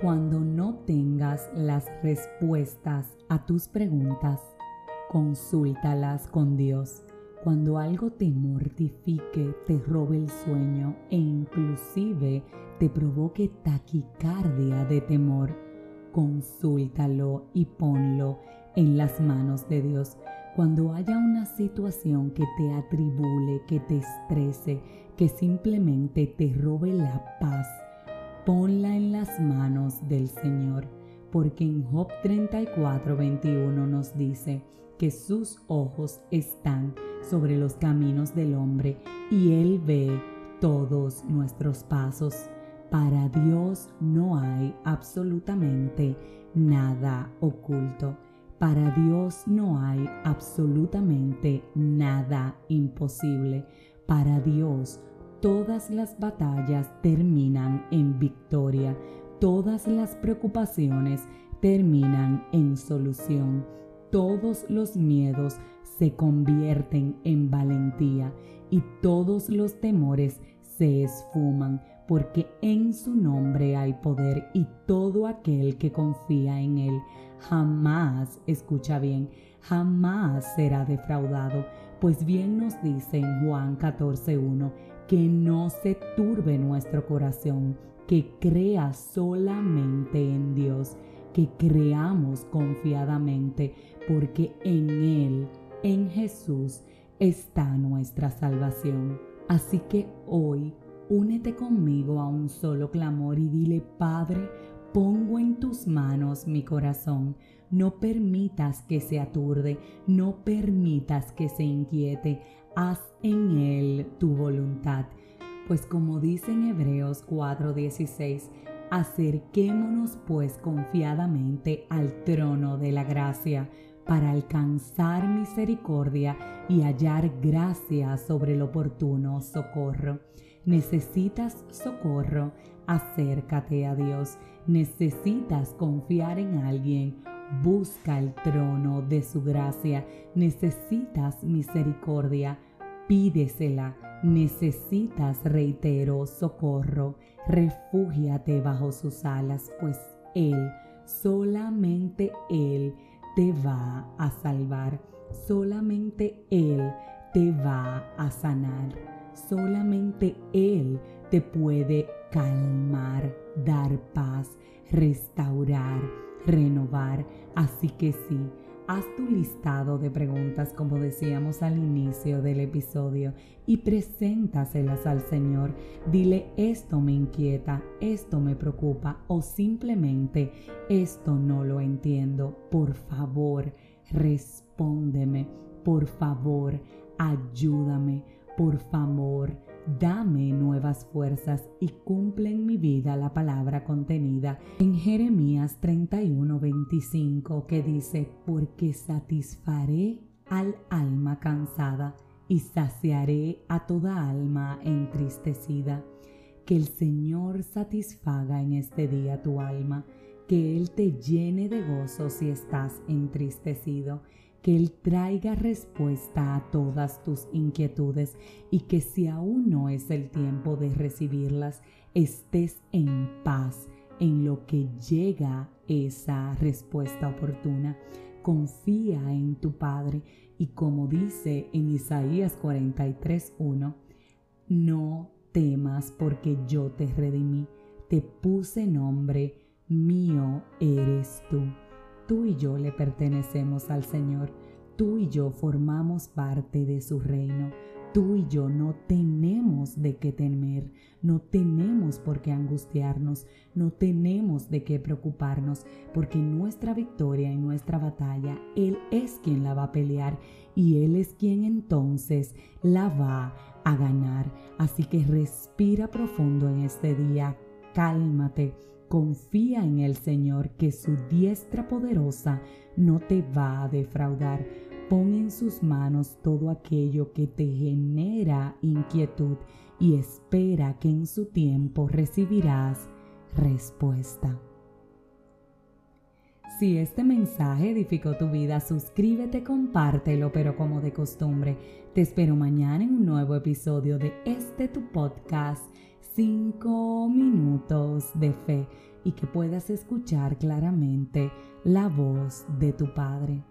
Cuando no tengas las respuestas a tus preguntas, consúltalas con Dios. Cuando algo te mortifique, te robe el sueño e inclusive te provoque taquicardia de temor, consúltalo y ponlo en las manos de Dios. Cuando haya una situación que te atribule, que te estrese, que simplemente te robe la paz, ponla en las manos del Señor, porque en Job 34, 21 nos dice que sus ojos están sobre los caminos del hombre y Él ve todos nuestros pasos. Para Dios no hay absolutamente nada oculto. Para Dios no hay absolutamente nada imposible. Para Dios todas las batallas terminan en victoria, todas las preocupaciones terminan en solución, todos los miedos se convierten en valentía y todos los temores se esfuman, porque en su nombre hay poder y todo aquel que confía en él jamás, escucha bien, jamás será defraudado, pues bien nos dice en Juan 14.1 que no se turbe nuestro corazón, que crea solamente en Dios, que creamos confiadamente, porque en Él, en Jesús, está nuestra salvación. Así que hoy, únete conmigo a un solo clamor y dile, Padre, pongo en tus manos mi corazón. No permitas que se aturde, no permitas que se inquiete haz en él tu voluntad. Pues como dice en Hebreos 4:16, acerquémonos pues confiadamente al trono de la gracia para alcanzar misericordia y hallar gracia sobre el oportuno socorro. Necesitas socorro, acércate a Dios. Necesitas confiar en alguien, busca el trono de su gracia. Necesitas misericordia, pídesela. Necesitas, reitero, socorro. Refúgiate bajo sus alas, pues Él, solamente Él, te va a salvar. Solamente Él te va a sanar. Solamente Él te puede calmar, dar paz, restaurar, renovar. Así que sí, haz tu listado de preguntas como decíamos al inicio del episodio y preséntaselas al Señor. Dile esto me inquieta, esto me preocupa o simplemente esto no lo entiendo. Por favor, respóndeme. Por favor, ayúdame. Por favor, dame nuevas fuerzas y cumple en mi vida la palabra contenida en Jeremías 31:25 que dice, porque satisfaré al alma cansada y saciaré a toda alma entristecida. Que el Señor satisfaga en este día tu alma, que Él te llene de gozo si estás entristecido que Él traiga respuesta a todas tus inquietudes y que si aún no es el tiempo de recibirlas, estés en paz en lo que llega esa respuesta oportuna. Confía en tu Padre y como dice en Isaías 43.1, no temas porque yo te redimí, te puse nombre, mío eres tú. Tú y yo le pertenecemos al Señor. Tú y yo formamos parte de su reino. Tú y yo no tenemos de qué temer, no tenemos por qué angustiarnos, no tenemos de qué preocuparnos, porque nuestra victoria y nuestra batalla, Él es quien la va a pelear y Él es quien entonces la va a ganar. Así que respira profundo en este día, cálmate Confía en el Señor que su diestra poderosa no te va a defraudar. Pon en sus manos todo aquello que te genera inquietud y espera que en su tiempo recibirás respuesta. Si este mensaje edificó tu vida, suscríbete, compártelo, pero como de costumbre, te espero mañana en un nuevo episodio de este tu podcast 5 minutos de fe y que puedas escuchar claramente la voz de tu Padre.